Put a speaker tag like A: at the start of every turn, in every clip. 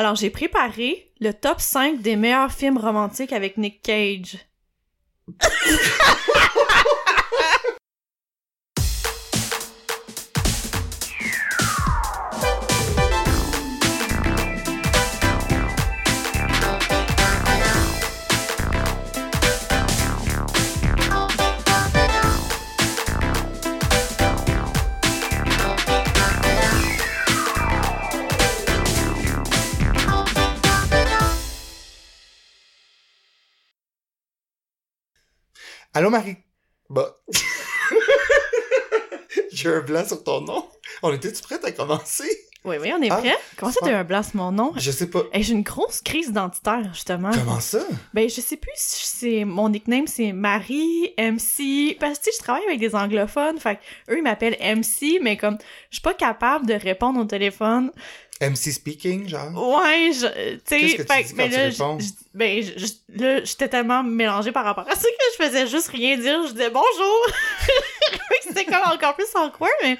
A: Alors, j'ai préparé le top 5 des meilleurs films romantiques avec Nick Cage.
B: Allô, Marie? Bah. J'ai un blanc sur ton nom. On était-tu prête à commencer?
A: Oui, oui, on est
B: Ah,
A: prêt? Comment ça, t'as un blanc sur mon nom?
B: Je sais pas.
A: Hey, j'ai une grosse crise identitaire, justement.
B: Comment ça?
A: Ben, je sais plus si c'est mon nickname, c'est Marie, MC. Parce que, tu sais, je travaille avec des anglophones, fait que eux, ils m'appellent MC, mais comme, je suis pas capable de répondre au téléphone.
B: MC speaking, genre?
A: Ouais, je, tu sais,
B: Qu'est-ce que tu dis
A: mais
B: tu
A: là, je- ben, je- je- là, j'étais tellement mélangée par rapport à ça que je faisais juste rien dire. Je disais bonjour. C'était comme encore plus awkward, mais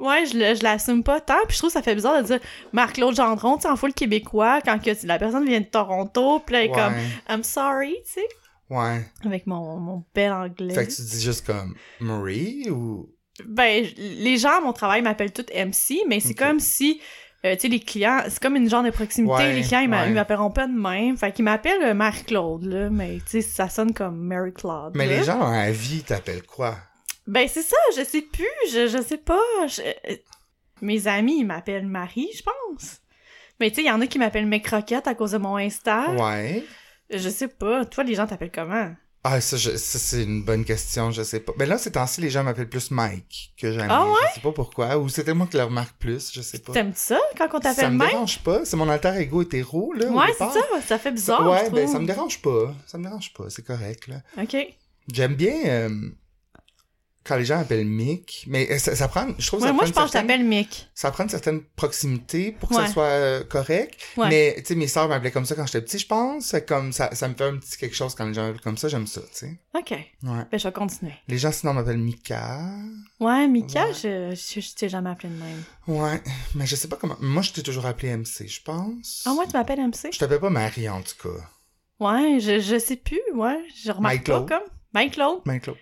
A: ouais, je, je l'assume pas tant. Puis je trouve que ça fait bizarre de dire Marc-Claude Gendron, tu sais, en full québécois, quand que la personne vient de Toronto, puis là, elle est
B: Ouais.
A: comme I'm sorry, tu sais,
B: Ouais.
A: avec mon, mon bel anglais.
B: Fait que tu dis juste comme Marie ou?
A: Ben, les gens à mon travail m'appellent toutes MC, mais c'est comme si, euh, tu sais, les clients, c'est comme une genre de proximité.
B: Ouais,
A: les clients, ils
B: ouais.
A: m'appelleront pas de même. Fait qu'ils m'appellent euh, Marie-Claude, là, mais tu sais, ça sonne comme Mary-Claude.
B: Mais
A: là.
B: les gens la vie t'appellent quoi?
A: Ben, c'est ça, je sais plus, je, je sais pas. je- euh, Mes amis, ils m'appellent Marie, je pense. Mais tu sais, il y en a qui m'appellent mes croquettes à cause de mon Insta.
B: Ouais.
A: Je sais pas. Toi, les gens t'appellent comment?
B: Ah, ça, ça, c'est une bonne question, je sais pas. Mais là, ces temps-ci, les gens m'appellent plus Mike que jamais.
A: Ah ouais?
B: Je sais pas pourquoi. Ou c'est moi qui le remarque plus, je sais pas.
A: T'aimes ça quand on
B: Ça
A: t'appelle
B: me
A: Mike?
B: dérange pas. C'est mon alter ego hétéro, là.
A: Ouais, c'est ça, ça fait bizarre.
B: ouais,
A: je
B: ben ça me dérange pas. Ça me dérange pas, c'est correct, là.
A: Ok.
B: J'aime bien euh, quand les gens appellent Mick, mais euh, ça, ça prend, je trouve que
A: Ouais,
B: ça,
A: moi,
B: prend
A: je pense que
B: certaine,
A: t'appelle Mick.
B: ça prend une certaine proximité pour que
A: Ouais.
B: ça soit euh, correct.
A: Ouais.
B: Mais, tu sais, mes sœurs m'appelaient comme ça quand j'étais petit, je pense. Comme ça, ça me fait un petit quelque chose quand les gens m'appellent comme ça, j'aime ça, tu sais.
A: Ok.
B: Ouais.
A: Ben, je vais continuer.
B: Les gens sinon m'appellent Mika.
A: Ouais, Mika, je, je, je t'ai jamais appelé de même.
B: Ouais, mais je sais pas comment. Moi, je t'ai toujours appelé MC, je pense.
A: Ah, ouais, tu m'appelles MC?
B: Je t'appelle pas Marie, en tout cas.
A: Ouais, je, je sais plus, ouais. Je remarque
B: Mike
A: pas comme. Mike Claude.
B: Ben, Claude.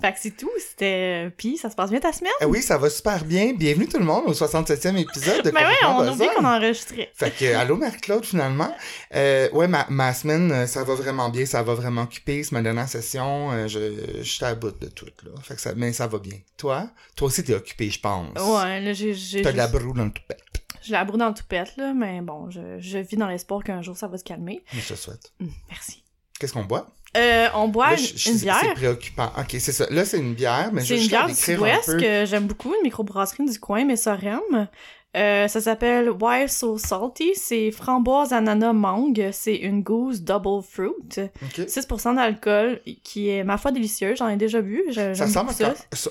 A: Fait que c'est tout, c'était... Puis, ça se passe bien ta semaine?
B: Ah oui, ça va super bien. Bienvenue tout le monde au 67e épisode de
A: Ben ouais, on oublie qu'on enregistrait.
B: Fait que, allô Marie-Claude, finalement. Euh, ouais, ma, ma semaine, euh, ça va vraiment bien, ça va vraiment occuper. C'est ma dernière session, euh, je, je suis à bout de tout, là. Fait que ça, mais ça va bien. Toi? Toi aussi, t'es occupé, je pense.
A: Ouais, là, j'ai... j'ai
B: T'as de la broue dans le toupet.
A: J'ai la broue dans le toupette, là, mais bon, je, je vis dans l'espoir qu'un jour, ça va se calmer.
B: Mais je te souhaite.
A: Hum, merci.
B: Qu'est-ce qu'on boit?
A: Euh, on boit
B: Là,
A: une,
B: je- je-
A: une
B: C'est
A: bière.
B: préoccupant. Ok, c'est ça. Là, c'est une bière, mais je
A: C'est
B: vais
A: bière
B: décrire un peu.
A: que j'aime beaucoup, une microbrasserie du coin, mais Sorem. Euh, ça s'appelle Why So Salty? C'est framboise, ananas, mangue. C'est une goose double fruit.
B: Ok.
A: 6% d'alcool, qui est, ma foi, délicieuse. J'en ai déjà bu. Je-
B: Ça ressemble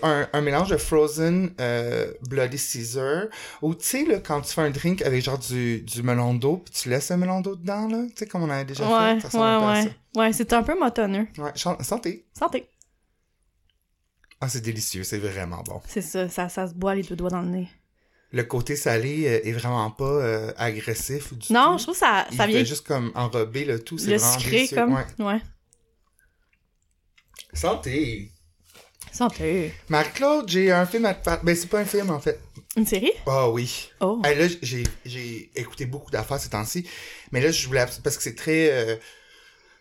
B: à un, un mélange de Frozen euh, Bloody Caesar. Ou tu sais, quand tu fais un drink avec genre du, du melon d'eau, puis tu laisses un melon d'eau dedans, là. Tu sais, comme on avait déjà
A: Ouais,
B: fait. Ça à
A: ouais, ouais. Ouais, c'est un peu motonneux.
B: Ouais, santé.
A: Santé.
B: Ah, c'est délicieux, c'est vraiment bon.
A: C'est ça, ça, ça se boit les deux doigts dans le nez.
B: Le côté salé euh, est vraiment pas euh, agressif du
A: Non,
B: tout.
A: je trouve que ça,
B: Il
A: ça
B: fait
A: vient
B: juste comme enrober le tout, c'est
A: le sucré comme.
B: Ouais.
A: Ouais.
B: Santé!
A: Santé.
B: Marc-Claude, j'ai un film à te parler. Ben, c'est pas un film, en fait.
A: Une série?
B: Ah oui.
A: Oh.
B: Hey, là, j'ai, j'ai écouté beaucoup d'affaires ces temps-ci, mais là, je voulais, parce que c'est très euh,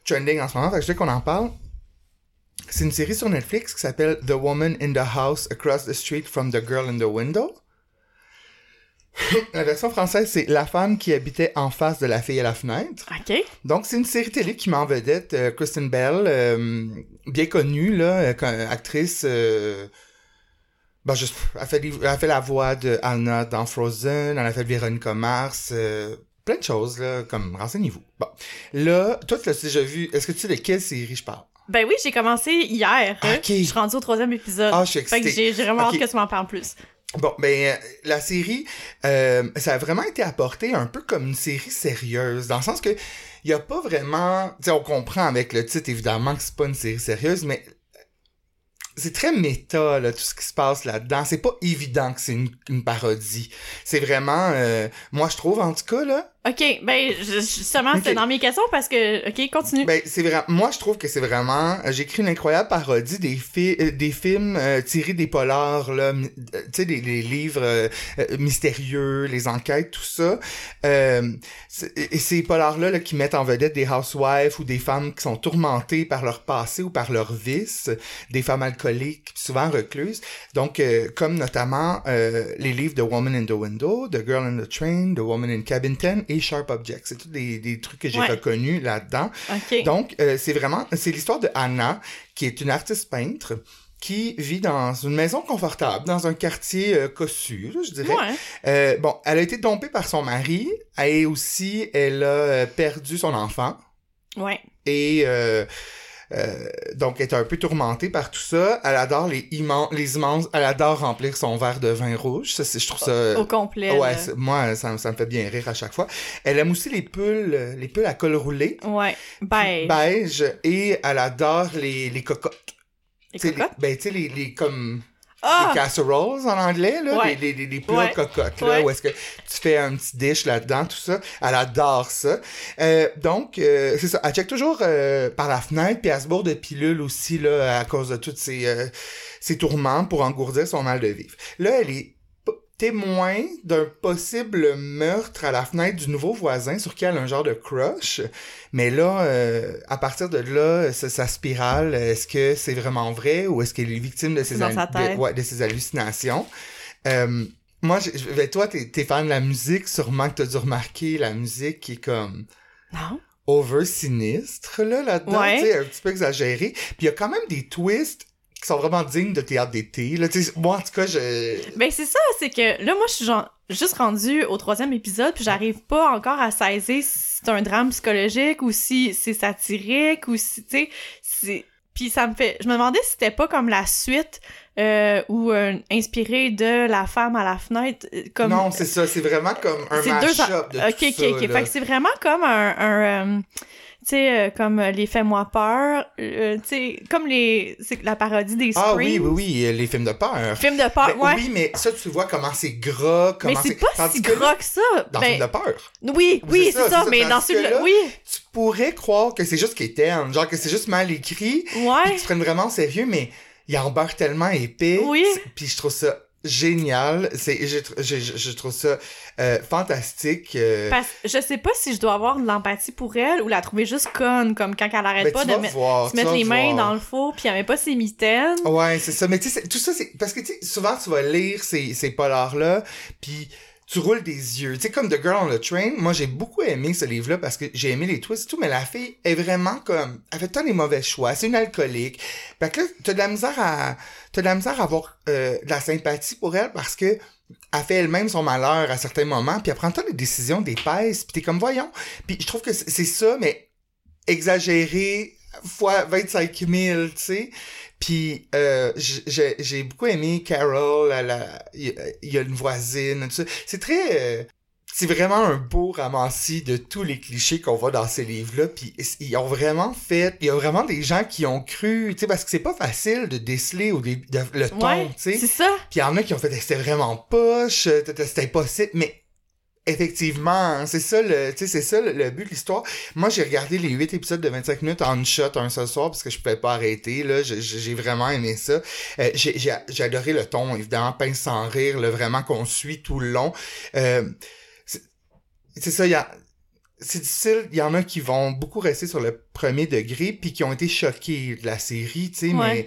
B: trending en ce moment, fait que je veux qu'on en parle. C'est une série sur Netflix qui s'appelle The Woman in the House Across the Street from the Girl in the Window. la version française, c'est La femme qui habitait en face de la fille à la fenêtre.
A: OK.
B: Donc, c'est une série télé qui met en vedette euh, Kristen Bell, euh, bien connue, là, euh, actrice. Euh, ben, je- elle, fait, elle fait la voix de Anna dans Frozen, elle a fait Véronica Mars, plein de choses, là, comme renseignez-vous. Bon. Là, toi, tu l'as déjà vu. Est-ce que tu sais de quelle série je parle?
A: Ben oui, j'ai commencé hier. hein.
B: Ok.
A: Je suis rendue au troisième épisode.
B: Ah, je suis
A: fait que
B: excitée.
A: j'ai vraiment
B: Ok.
A: hâte que tu m'en parles plus.
B: Bon, ben, la série, euh, ça a vraiment été apporté un peu comme une série sérieuse, dans le sens que il y a pas vraiment, tu on comprend avec le titre évidemment que c'est pas une série sérieuse, mais c'est très méta, là, tout ce qui se passe là-dedans. C'est pas évident que c'est une, une parodie. C'est vraiment, euh, moi, je trouve, en tout cas, là,
A: Ok, ben justement,
B: Ok.
A: dans mes questions parce que. Ok, continue.
B: Ben, c'est vrai. Moi, je trouve que c'est vraiment. J'ai écrit une incroyable parodie des, fi- euh, des films euh, tirés des polars, là. euh, Tu sais, des, des livres euh, euh, mystérieux, les enquêtes, tout ça. Euh, c'est- et ces polars-là là, qui mettent en vedette des housewives ou des femmes qui sont tourmentées par leur passé ou par leur vice, des femmes alcooliques, souvent recluses. Donc, euh, comme notamment euh, les livres de Woman in the Window, The Girl in the Train, The Woman in Cabin 10 et Sharp Objects. C'est tous des, des trucs que j'ai
A: Ouais.
B: reconnus là-dedans.
A: ok.
B: Donc, euh, c'est vraiment, c'est l'histoire de Anna, qui est une artiste peintre, qui vit dans une maison confortable, dans un quartier euh, cossu, je dirais.
A: ouais.
B: Euh, bon, elle a été dompée par son mari, et aussi, elle a perdu son enfant,
A: Ouais.
B: et euh, euh, donc, elle est un peu tourmentée par tout ça. Elle adore les, immenses, les immenses, elle adore remplir son verre de vin rouge. Ça, je trouve ça...
A: Au complet.
B: Ouais, moi, ça, me- ça me fait bien rire à chaque fois. Elle aime aussi les pulls, les pulls à col roulé.
A: Ouais. Beige.
B: beige et elle adore les, les cocottes.
A: Les cocottes?
B: ben, tu sais, les, les, comme,
A: Ah!
B: les casseroles en anglais, là,
A: Ouais.
B: les, les, les, les plats
A: Ouais.
B: cocottes, là,
A: Ouais.
B: où est-ce que tu fais un petit dish là-dedans, tout ça. Elle adore ça. Euh, donc, euh, c'est ça. Elle check toujours euh, par la fenêtre, puis elle se bourre de pilules aussi, là, à cause de tous ces, euh, ces tourments pour engourdir son mal de vivre. Là, elle est témoin d'un possible meurtre à la fenêtre du nouveau voisin sur qui elle a un genre de crush. Mais là, euh, à partir de là, ça, ça spirale. Est-ce que c'est vraiment vrai ou est-ce qu'elle est victime de ses, de, ouais, de ses hallucinations? Euh, moi, j'ai- ben, toi, t'es, t'es fan de la musique, sûrement que t'as dû remarquer la musique qui est comme
A: Non.
B: over sinistre, là, là-dedans,
A: Ouais.
B: un petit peu exagéré. Puis il y a quand même des twists qui sont vraiment dignes de théâtre d'été, là, moi, en tout cas, je...
A: Ben c'est ça, c'est que là moi je suis genre juste rendue au troisième épisode puis j'arrive pas encore à saisir si c'est un drame psychologique ou si c'est satirique ou si tu sais c'est puis ça me fait je me demandais si c'était pas comme la suite euh, ou euh, inspiré de la femme à la fenêtre euh, comme
B: Non, c'est ça, c'est vraiment comme un mash-up de
A: Ok,
B: tout
A: ok,
B: ça,
A: ok.
B: là.
A: Fait que c'est vraiment comme un, un euh, tu sais, euh, comme euh, les Fais-moi peur, euh, tu sais, comme les, c'est la parodie des
B: Ah
A: Scream.
B: oui, oui, oui, euh, les films de peur.
A: Film de peur, ouais.
B: Oui, mais ça, tu vois comment c'est gras,
A: mais
B: comment
A: c'est pas
B: Tandis
A: si
B: que
A: gras que ça.
B: Dans
A: Ben,
B: film de peur.
A: Oui, oui,
B: C'est ça,
A: mais dans
B: que
A: celui-là,
B: là-
A: oui,
B: Tu pourrais croire que c'est juste qu'éterne, genre que c'est juste mal écrit, puis
A: ouais,
B: qu'ils se prennent vraiment au sérieux, mais il en beurre tellement épais.
A: Oui.
B: Puis je trouve ça génial. C'est, je, je, je- trouve ça euh, fantastique. euh,
A: parce je sais pas si je dois avoir de l'empathie pour elle ou la trouver juste conne, comme quand elle arrête
B: ben,
A: pas de
B: voir,
A: se mettre les mains dans le four puis elle met pas ses mitaines.
B: Ouais, c'est ça. Mais tu sais, tout ça, c'est parce que tu sais, souvent tu vas lire ces, ces polars-là, puis tu roules des yeux. Tu sais, comme The Girl on the Train, moi j'ai beaucoup aimé ce livre-là parce que j'ai aimé les twists et tout, mais la fille est vraiment comme. Elle fait tant les mauvais choix. C'est une alcoolique. Fait que là, t'as de la misère à. T'as de la misère à avoir euh, de la sympathie pour elle parce que elle fait elle-même son malheur à certains moments, puis elle prend tant des décisions d'épaisse, puis t'es comme voyons. Puis je trouve que c'est ça, mais exagéré fois 25 000, tu sais. Puis euh, j'ai beaucoup aimé Carol, il y, a- il y a une voisine, tout ça. C'est très... euh, c'est vraiment un beau ramassis de tous les clichés qu'on voit dans ces livres-là. Puis ils ont vraiment fait... Il y a vraiment des gens qui ont cru, tu sais, parce que c'est pas facile de déceler au début de- le ton,
A: Ouais,
B: tu sais.
A: c'est ça.
B: Puis il y en a qui ont fait c'était vraiment poche, euh, c'était c'était impossible, mais effectivement, hein, c'est ça le, c'est ça le, le but de l'histoire. Moi, j'ai regardé les 8 épisodes de 25 minutes en une shot un seul soir parce que je pouvais pas arrêter là, J'ai- vraiment aimé ça. Euh, j'ai j'ai j'ai adoré le ton évidemment, pince sans rire, le vraiment qu'on suit tout le long. Euh, c'est c'est ça, il y a c'est difficile, il y en a qui vont beaucoup rester sur le premier degré puis qui ont été choqués de la série, tu sais,
A: Ouais.
B: mais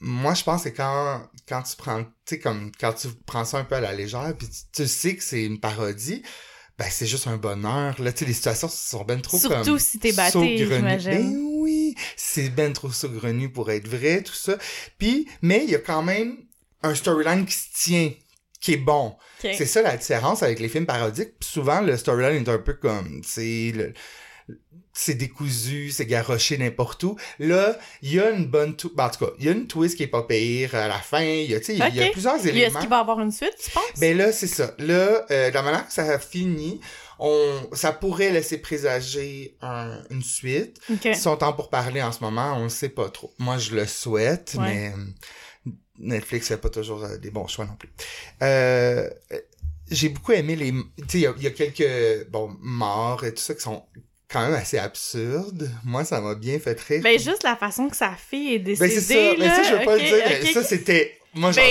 B: moi je pense que quand quand tu prends tu sais comme quand tu prends ça un peu à la légère puis tu, tu sais que c'est une parodie ben c'est juste un bonheur. Là tu sais les situations sont ben trop
A: Surtout
B: comme
A: si t'es batté, j'imagine.
B: ben oui c'est ben trop saugrenu pour être vrai tout ça. Puis mais il y a quand même un storyline qui se tient qui est bon. C'est ça la différence avec les films parodiques. Puis souvent, le storyline est un peu comme, tu sais, le, c'est décousu, c'est garoché n'importe où. Là, il y a une bonne... tou- ben, en tout cas, il y a une twist qui est pas pire à la fin. Il y a, tu sais, il y a plusieurs
A: Puis Est-ce
B: éléments.
A: qu'il va y avoir une suite, tu penses?
B: Ben là, c'est ça. Là, euh, de la manière que ça a fini, on, ça pourrait laisser présager un- une suite.
A: Ok.
B: Ils sont en pour parler en ce moment, on ne sait pas trop. Moi, je le souhaite,
A: Ouais.
B: mais euh, Netflix fait pas toujours euh, des bons choix non plus. Euh, j'ai beaucoup aimé les... Tu sais, il y y, a quelques, bon, morts et tout ça qui sont quand même assez absurdes. Moi, ça m'a bien fait rire.
A: Ben, juste la façon que sa fille est
B: Ben,
A: décédée,
B: c'est ça, mais
A: là.
B: ça, je veux pas le dire, mais
A: ok.
B: ça, c'était... Moi, j'en,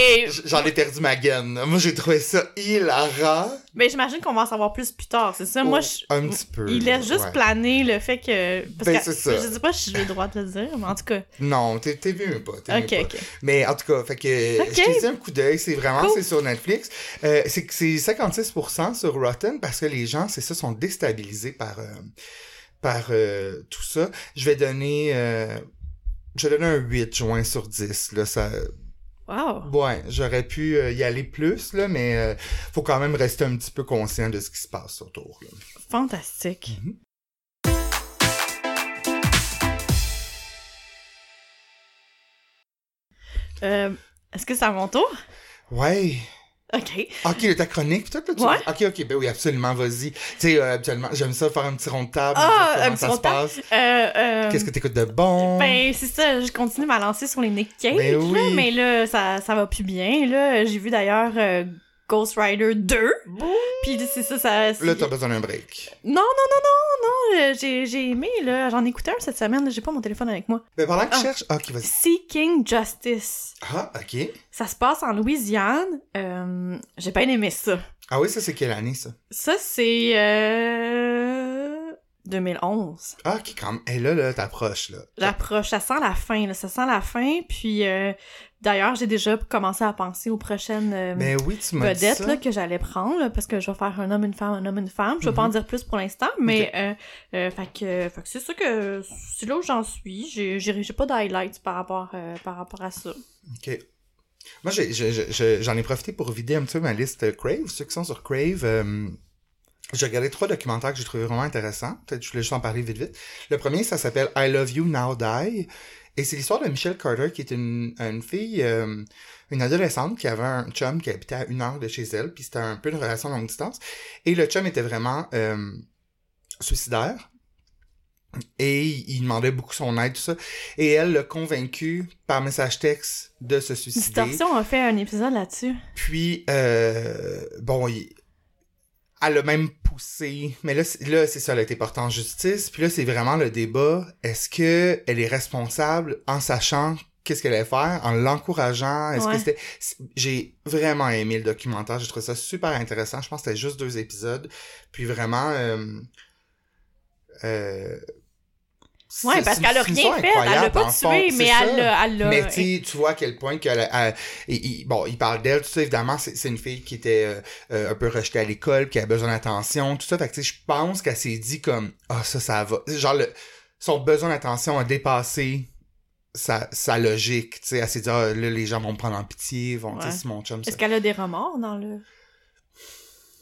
B: j'en ai perdu ma gaine. Moi, j'ai trouvé ça hilarant.
A: Ben, j'imagine qu'on va en savoir plus plus tard, c'est ça? Moi, je...
B: Oh, un petit peu.
A: Il laisse juste
B: ouais.
A: planer le fait que... Parce
B: Ben,
A: que
B: c'est ça.
A: je sais pas si j'ai le droit de le dire, mais en tout cas...
B: Non, t'es, mieux pas. T'es mieux
A: Ok,
B: pas.
A: ok.
B: Mais en tout cas, fait que je dit un coup d'œil, c'est vraiment
A: Cool.
B: c'est sur Netflix. Euh, c'est 56% sur Rotten parce que les gens, c'est ça, sont déstabilisés par euh, par euh, tout ça. Je vais donner euh, je vais donner un 8 juin sur 10 là ça
A: Wow!
B: ouais, j'aurais pu euh, y aller plus là mais euh, faut quand même rester un petit peu conscient de ce qui se passe autour là.
A: Fantastique.
B: Mhm.
A: Euh, Est-ce que c'est à mon tour?
B: Ouais.
A: OK.
B: OK, ta chronique, là, tu
A: Ouais.
B: OK, OK, ben oui, absolument, vas-y. Tu sais, euh, habituellement, j'aime ça faire un petit rond de table,
A: Ah,
B: dire
A: un
B: comment
A: petit
B: ça
A: rond
B: se
A: de table?
B: passe.
A: Euh, euh,
B: Qu'est-ce que t'écoutes de bon?
A: Ben, c'est ça, je continue à lancer sur les Nick Cage,
B: Ben
A: là, mais là, ça, ça va plus bien, là. J'ai vu d'ailleurs euh, Ghost Rider 2, puis c'est ça, ça...
B: Là, t'as besoin d'un break.
A: Non, non, non, non, non, euh, j'ai j'ai aimé, là. J'en ai écouté un cette semaine, j'ai pas mon téléphone avec moi.
B: Ben, pendant que tu
A: Ah.
B: cherches... OK, vas-y.
A: Seeking Justice.
B: Ah, OK.
A: Ça se passe en Louisiane. Euh, j'ai pas aimé ça.
B: Ah oui, ça, c'est quelle année, ça?
A: Ça, c'est... Euh... 2011.
B: Ah, OK, quand même. Et là, là, t'approches, là.
A: J'approche, ça sent la fin, là, ça sent la fin, puis euh, d'ailleurs, j'ai déjà commencé à penser aux prochaines euh,
B: Ben oui, tu
A: vedettes là, que j'allais prendre, là, parce que je vais faire un homme, une femme, un homme, une femme. Je vais pas en
B: Mhm.
A: dire plus pour l'instant, mais euh, euh, fait que, fait que c'est ça que c'est là où j'en suis. J'ai pas d'highlights par rapport euh, par rapport à ça.
B: OK. Moi, j'en ai, profité pour vider un petit peu ma liste Crave. Ceux qui sont sur Crave, euh, j'ai regardé trois documentaires que j'ai trouvé vraiment intéressants. Peut-être je voulais juste en parler vite vite. Le premier, ça s'appelle I Love You Now Die. Et c'est l'histoire de Michelle Carter, qui est une, une fille, euh, une adolescente qui avait un chum qui habitait à une heure de chez elle. Puis c'était un peu une relation longue distance. Et le chum était vraiment euh, suicidaire. Et il demandait beaucoup son aide, tout ça. Et elle l'a convaincu par message texte de se suicider.
A: Distorsion a fait un épisode là-dessus.
B: Puis, euh, bon, il- elle a même poussé. Mais là, c'est- là c'est ça, elle a été portée en justice. Puis là, c'est vraiment le débat. Est-ce que elle est responsable en sachant qu'est-ce qu'elle allait faire, en l'encourageant? Est-ce
A: Ouais.
B: que c'était... J'ai vraiment aimé le documentaire. J'ai trouvé ça super intéressant. Je pense que c'était juste deux épisodes. Puis vraiment... Euh, euh,
A: Ouais,
B: c'est-
A: parce qu'elle a rien fait, elle l'a pas tué, mais elle l'a.
B: Mais tu sais, tu vois à quel point qu'elle bon, il parle d'elle, tout ça, évidemment, c'est une fille qui était euh, euh, un peu rejetée à l'école, qui a besoin d'attention, tout ça. Fait que tu sais, je pense qu'elle s'est dit comme Ah, ça, ça va. Genre, son besoin d'attention a dépassé sa, sa logique. Tu sais, elle s'est dit Ah, là, les gens vont me prendre en pitié, vont, tu sais,
A: Ouais.
B: mon chum. ça.
A: Est-ce qu'elle a des remords dans le.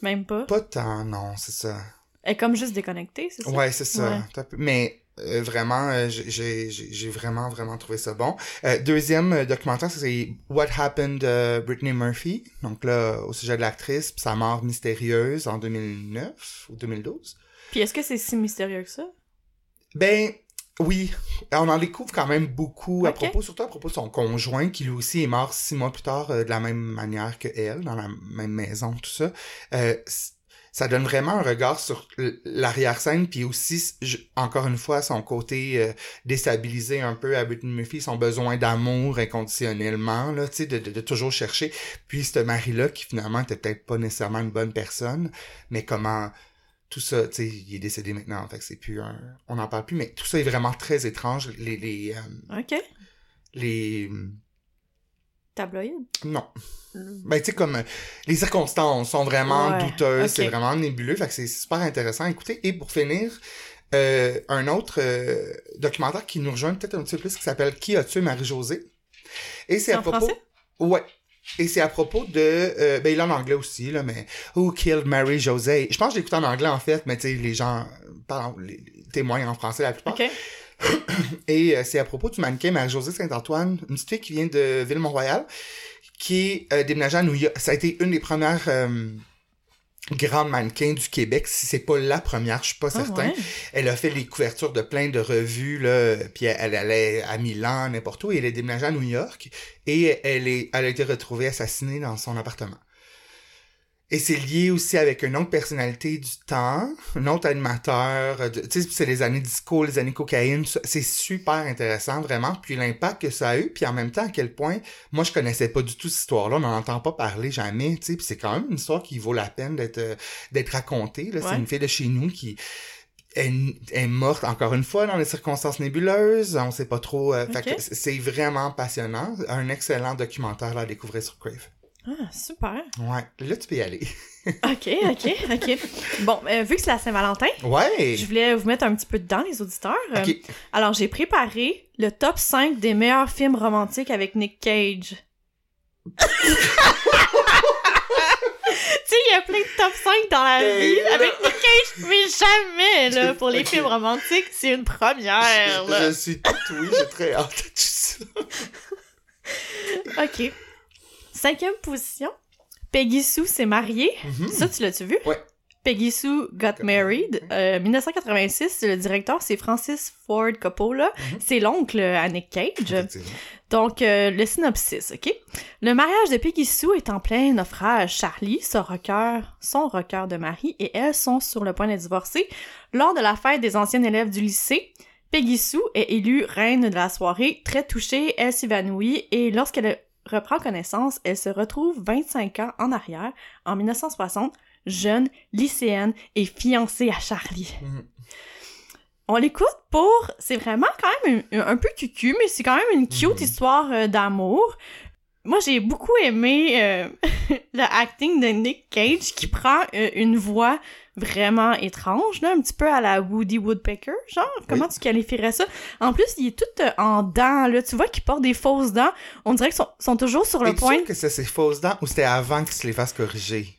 A: Même pas?
B: Pas tant, non, c'est ça.
A: Elle est comme juste déconnectée, c'est ça?
B: Ouais, c'est ça.
A: Ouais.
B: Mais euh, vraiment, euh, j'ai- vraiment, vraiment trouvé ça bon. Euh, deuxième documentaire, c'est What Happened to Britney Murphy. Donc là, au sujet de l'actrice, sa mort mystérieuse en 2009 ou 2012.
A: Puis est-ce que c'est si mystérieux que ça?
B: Ben, oui. On en découvre quand même beaucoup à propos, surtout à propos de son conjoint, qui lui aussi est mort six mois plus tard euh, de la même manière que elle, dans la même maison, tout ça. Euh, ça donne vraiment un regard sur l'arrière-scène, puis aussi, je- encore une fois, son côté euh, déstabilisé un peu à Britney Murphy, son besoin d'amour inconditionnellement, là, tu sais, de, de, de toujours chercher. Puis ce mari-là, qui finalement était peut-être pas nécessairement une bonne personne, mais comment tout ça, tu sais, il est décédé maintenant, fait que c'est plus un... On n'en parle plus, mais tout ça est vraiment très étrange. Les... les, euh,
A: Ok.
B: les...
A: Tabloïd?
B: Non. Ben, tu sais, comme... euh, Les circonstances sont vraiment
A: Ouais,
B: douteuses, c'est vraiment nébuleux, fait que c'est super intéressant à écouter. Et pour finir, euh, un autre euh, documentaire qui nous rejoint peut-être un petit peu plus, qui s'appelle « Qui a tué Marie-Josée? » Et c'est à propos...
A: français?
B: Ouais. Et c'est à propos de... euh, ben, il est en anglais aussi, là, mais... Who killed Mary José? Je pense que je en anglais, en fait, mais tu sais, les gens... parlent- les- témoignent en français la plupart.
A: OK.
B: Et euh, c'est à propos du mannequin Marie-Josée Saint-Antoine, une petite fille qui vient de Ville-Mont-Royal, qui est euh, déménagée à New York. Ça a été une des premières euh, grandes mannequins du Québec, si c'est pas la première, je suis pas
A: Ah,
B: certain.
A: ouais.
B: Elle a fait les couvertures de plein de revues, là, puis elle, elle allait à Milan, n'importe où, et elle est déménagée à New York, et elle, est, elle a été retrouvée assassinée dans son appartement. Et c'est lié aussi avec une autre personnalité du temps, un autre animateur, euh, tu sais, c'est les années disco, les années cocaïne, c'est super intéressant, vraiment, puis l'impact que ça a eu, puis en même temps, à quel point, moi, je connaissais pas du tout cette histoire-là, on n'en entend pas parler jamais, tu sais, puis c'est quand même une histoire qui vaut la peine d'être euh, d'être racontée, là,
A: Ouais.
B: c'est une fille de chez nous qui est, est morte, encore une fois, dans des circonstances nébuleuses, on sait pas trop, euh, fait
A: Ok.
B: que c'est vraiment passionnant, un excellent documentaire là, à découvrir sur Crave.
A: Ah, super.
B: Ouais, là, tu peux y aller.
A: OK, OK, OK. Bon, euh, vu que c'est la Saint-Valentin,
B: Ouais!
A: je voulais vous mettre un petit peu dedans, les auditeurs. Euh,
B: Ok.
A: Alors, j'ai préparé le top 5 des meilleurs films romantiques avec Nick Cage. tu sais, il y a plein de top 5 dans la
B: Hey,
A: vie
B: là.
A: avec Nick Cage, mais jamais, là, pour les films romantiques, c'est une première,
B: Je,
A: là.
B: je suis tout oui, j'ai très hâte de tout ça.
A: OK. Cinquième position, Peggy Sue s'est mariée.
B: Mhm.
A: Ça, tu l'as-tu vu?
B: Ouais.
A: Peggy Sue Got Married. Euh, 1986, le directeur, c'est Francis Ford Coppola.
B: Mhm.
A: C'est l'oncle à Nick Cage. Donc, euh, le synopsis, OK? Le mariage de Peggy Sue est en plein naufrage. Charlie, son rocker, son rocker de mari, et elle sont sur le point de divorcer. Lors de la fête des anciennes élèves du lycée, Peggy Sue est élue reine de la soirée. Très touchée, elle s'évanouit et lorsqu'elle reprend connaissance, elle se retrouve 25 ans en arrière, en 1960, jeune, lycéenne et fiancée à Charlie.
B: Mhm.
A: On l'écoute pour... C'est vraiment quand même un, un peu cucu, mais c'est quand même une cute
B: Mhm.
A: histoire euh, d'amour. Moi, j'ai beaucoup aimé euh, le acting de Nick Cage qui prend euh, une voix vraiment étrange, là, un petit peu à la Woody Woodpecker, genre. Comment tu qualifierais ça? En plus, il est tout euh, en dents, là. Tu vois qu'il porte des fausses dents. On dirait qu'ils sont, sont toujours sur le point.
B: sûr que c'est ses fausses dents ou c'était avant qu'il se les fasse corriger?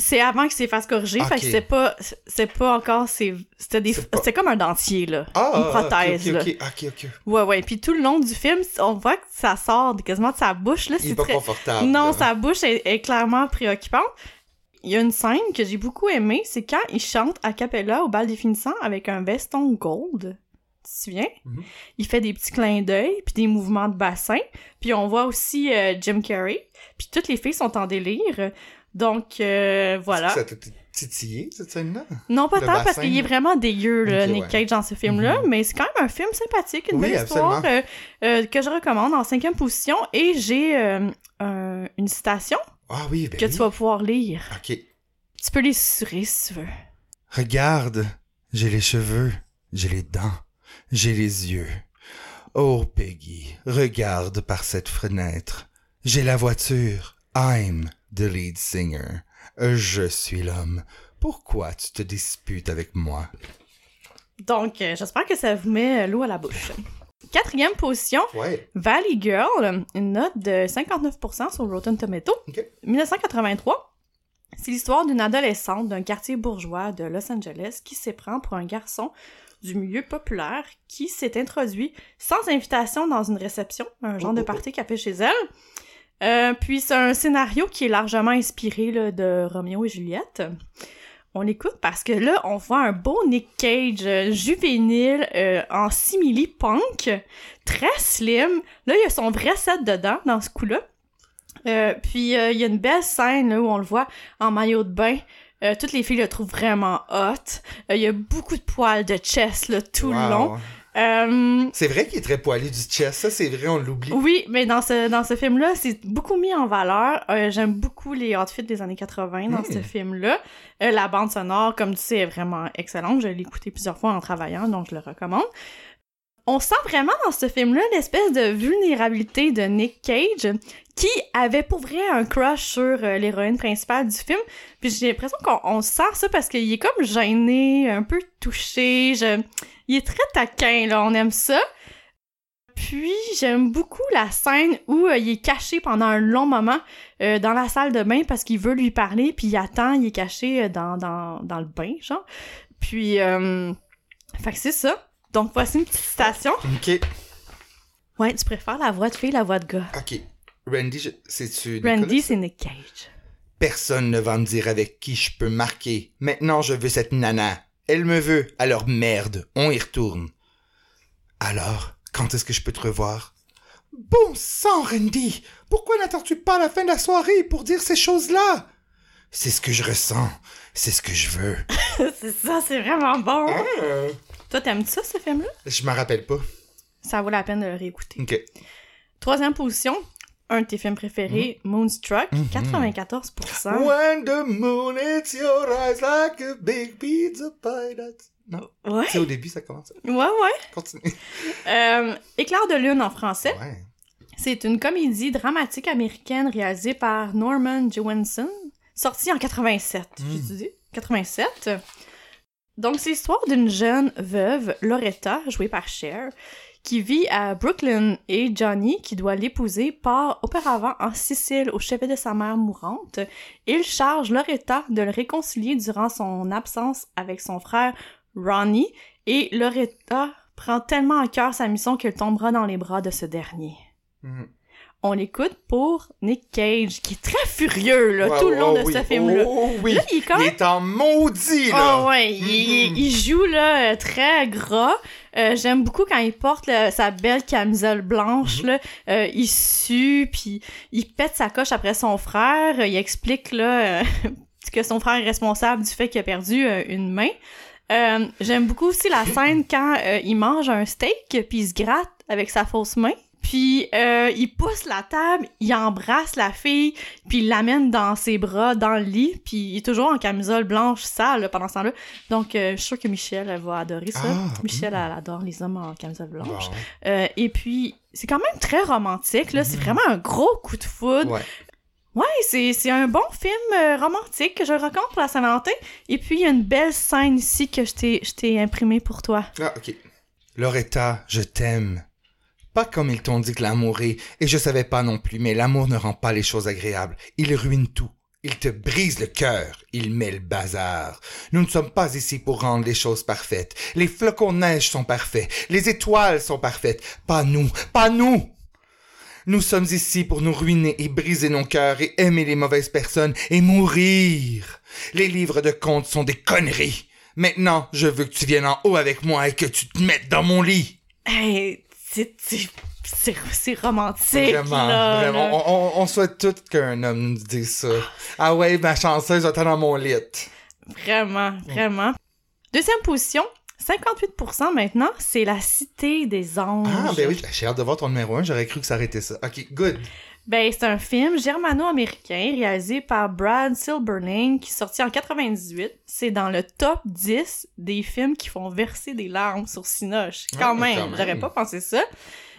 A: C'est avant qu'il s'est fasse corriger, fait
B: Ok.
A: que c'était pas, c'est pas encore, c'est, c'était des,
B: C'est pas-
A: c'était comme un dentier, là.
B: Ah,
A: Une
B: ah,
A: prothèse,
B: ok,
A: là.
B: ok.
A: Ouais, ouais. Puis tout le long du film, on voit que ça sort quasiment de sa bouche, là.
B: Il est
A: C'est
B: pas
A: très...
B: confortable.
A: Non,
B: là.
A: sa bouche est, est clairement préoccupante. Il y a une scène que j'ai beaucoup aimée, c'est quand il chante a cappella au bal des finissants avec un veston gold. Tu te souviens?
B: Mhm.
A: Il fait des petits clins d'œil, puis des mouvements de bassin. Puis on voit aussi euh, Jim Carrey. Puis toutes les filles sont en délire. Donc, euh, voilà.
B: Ça t'a titillé, cette scène-là?
A: Non, pas tant, parce qu'il est vraiment dégueu, là,
B: Ok,
A: Nick
B: ouais.
A: Cage, dans ce film-là.
B: Mhm.
A: Mais c'est quand même un film sympathique, une
B: Oui,
A: belle histoire euh, euh, que je recommande en cinquième position. Et j'ai un- une citation
B: Ah oui, ben
A: que
B: oui.
A: tu vas pouvoir lire.
B: Ok.
A: Tu peux les susurrer si tu veux.
B: Regarde, j'ai les cheveux, j'ai les dents, j'ai les yeux. Oh, Peggy, regarde par cette fenêtre. J'ai la voiture. I'm the lead singer. Je suis l'homme. Pourquoi tu te disputes avec moi?
A: Donc, euh, j'espère que ça vous met euh, l'eau à la bouche. Quatrième position,
B: Ouais.
A: Valley Girl, une note de 59% sur Rotten Tomato.
B: Ok.
A: 1983. C'est l'histoire d'une adolescente d'un quartier bourgeois de Los Angeles qui s'éprend pour un garçon du milieu populaire qui s'est introduit sans invitation dans une réception, un genre
B: Oh,
A: de
B: oh,
A: party qu'elle fait chez elle. Euh, puis c'est un scénario qui est largement inspiré là, de Roméo et Juliette. On l'écoute parce que là, on voit un beau Nick Cage euh, juvénile euh, en simili-punk, très slim. Là, il y a son vrai set dedans, dans ce coup-là. Euh, puis il y a une belle scène là, où on le voit en maillot de bain. Euh, toutes les filles le trouvent vraiment hot. Euh, Il y a beaucoup de poils de chest là, tout le long. Euh,
B: C'est vrai qu'il est très poilu du chest. Ça, c'est vrai, on l'oublie.
A: oui, mais dans ce, dans ce film-là, c'est beaucoup mis en valeur. Euh, J'aime beaucoup les outfits des années 80 dans ce film-là. Euh, la bande sonore, comme tu sais, est vraiment excellente. Je l'ai écouté plusieurs fois en travaillant, donc je le recommande. On sent vraiment dans ce film-là l'espèce de vulnérabilité de Nick Cage qui avait pour vrai un crush sur l'héroïne principale du film. Puis j'ai l'impression qu'on on sent ça parce qu'il est comme gêné, un peu touché. Je... Il est très taquin, là, on aime ça. Puis j'aime beaucoup la scène où euh, il est caché pendant un long moment euh, dans la salle de bain parce qu'il veut lui parler, puis il attend, il est caché euh, dans, dans, dans le bain, genre. Puis euh, Fait que c'est ça. Donc, voici une petite citation.
B: Ok.
A: Ouais, tu préfères la voix de fille, la voix de gars?
B: Ok. Randy, je- c'est-tu.
A: Randy, c'est Nick Cage.
B: Personne ne va me dire avec qui je peux marquer. Maintenant, je veux cette nana. Elle me veut. Alors merde, on y retourne. Alors, quand est-ce que je peux te revoir? Bon sang, Randy! Pourquoi n'attends-tu pas la fin de la soirée pour dire ces choses-là? C'est ce que je ressens. C'est ce que je veux.
A: c'est ça, c'est vraiment bon. Toi, t'aimes ça, ce film-là?
B: Je m'en rappelle pas.
A: Ça vaut la peine de le réécouter.
B: Ok.
A: Troisième position, un de tes films préférés, Moonstruck,
B: Mhm.
A: 94%.
B: When the moon hits your eyes like a big pizza pie. That's... Non,
A: Ouais,
B: c'est au début, ça commence.
A: ouais, ouais.
B: Continue.
A: Euh, Éclair de lune en français.
B: Ouais.
A: C'est une comédie dramatique américaine réalisée par Norman Jewison, sortie en 87.
B: Mm.
A: J'ai dit? 87. Donc, c'est l'histoire d'une jeune veuve, Loretta, jouée par Cher, qui vit à Brooklyn et Johnny, qui doit l'épouser, part auparavant en Sicile au chevet de sa mère mourante. Il charge Loretta de le réconcilier durant son absence avec son frère Ronnie, et Loretta prend tellement à cœur sa mission qu'elle tombera dans les bras de ce dernier.
B: Mhm.
A: On l'écoute pour Nick Cage, qui est très furieux là,
B: Ouais,
A: tout le long
B: oh
A: de
B: oui.
A: ce film-là.
B: Oh oui.
A: Là, il est
B: Il en maudit, là.
A: Oh ouais, il, il joue là très gras. Euh, J'aime beaucoup quand il porte là, sa belle camisole blanche
B: Mhm.
A: là. Euh, il sue puis il pète sa coche après son frère. Il explique là euh, que son frère est responsable du fait qu'il a perdu une main. J'aime beaucoup aussi la scène quand il mange un steak puis il se gratte avec sa fausse main. Puis euh, il pousse la table, il embrasse la fille, puis il l'amène dans ses bras, dans le lit, puis il est toujours en camisole blanche sale là, pendant ce temps-là. Donc euh, je suis sûre que Michelle elle va adorer ça.
B: Ah,
A: Michelle
B: mm.
A: elle adore les hommes en camisole blanche. Euh, et puis c'est quand même très romantique là, c'est
B: Mhm.
A: vraiment un gros coup de foudre.
B: Ouais.
A: Ouais, c'est c'est un bon film euh, romantique que je recommande pour la Saint-Valentin. Et puis il y a une belle scène ici que je t'ai je t'ai imprimée pour toi.
B: Ah, ok. Loretta, je t'aime. Pas comme ils t'ont dit que l'amour est, et je savais pas non plus, mais l'amour ne rend pas les choses agréables. Il ruine tout. Il te brise le cœur. Il met le bazar. Nous ne sommes pas ici pour rendre les choses parfaites. Les flocons de neige sont parfaits. Les étoiles sont parfaites. Pas nous. Pas nous. Nous sommes ici pour nous ruiner et briser nos cœurs et aimer les mauvaises personnes et mourir. Les livres de contes sont des conneries. Maintenant, je veux que tu viennes en haut avec moi et que tu te mettes dans mon lit.
A: C'est romantique
B: Vraiment,
A: là,
B: vraiment.
A: là.
B: On, on- on souhaite tout qu'un homme nous dise ça. Ah ouais, ma chanceuse, va dans mon lit.
A: Vraiment, vraiment. Deuxième position, 58% maintenant, c'est la cité des anges.
B: Ah, ben oui, j'ai hâte de voir ton numéro 1. J'aurais cru que ça arrêtait ça. Ok, good.
A: Ben, c'est un film germano-américain réalisé par Brad Silberling qui est sorti en 98. C'est dans le top 10 des films qui font verser des larmes sur Cinoche. Quand,
B: Ah,
A: même,
B: quand même.
A: j'aurais pas pensé ça.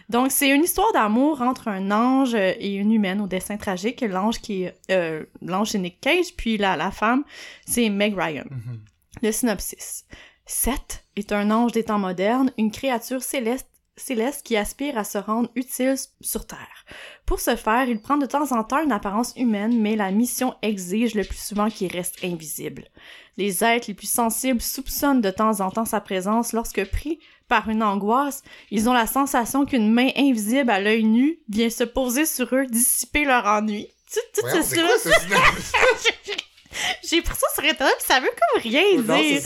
A: Donc, c'est une histoire d'amour entre un ange et une humaine au dessin tragique. L'ange qui est... Euh, l'ange, c'est Nick Cage, puis la, la femme, c'est Meg Ryan.
B: Mhm.
A: Le synopsis. Seth est un ange des temps modernes, une créature céleste, céleste qui aspire à se rendre utile sur Terre. Pour ce faire, il prend de temps en temps une apparence humaine, mais la mission exige le plus souvent qu'il reste invisible. Les êtres les plus sensibles soupçonnent de temps en temps sa présence lorsque, pris par une angoisse, ils ont la sensation qu'une main invisible à l'œil nu vient se poser sur eux, dissiper leur ennui.
B: Quoi?
A: J'ai pris ça sur Internet, pis ça veut comme rien
B: Non,
A: dire.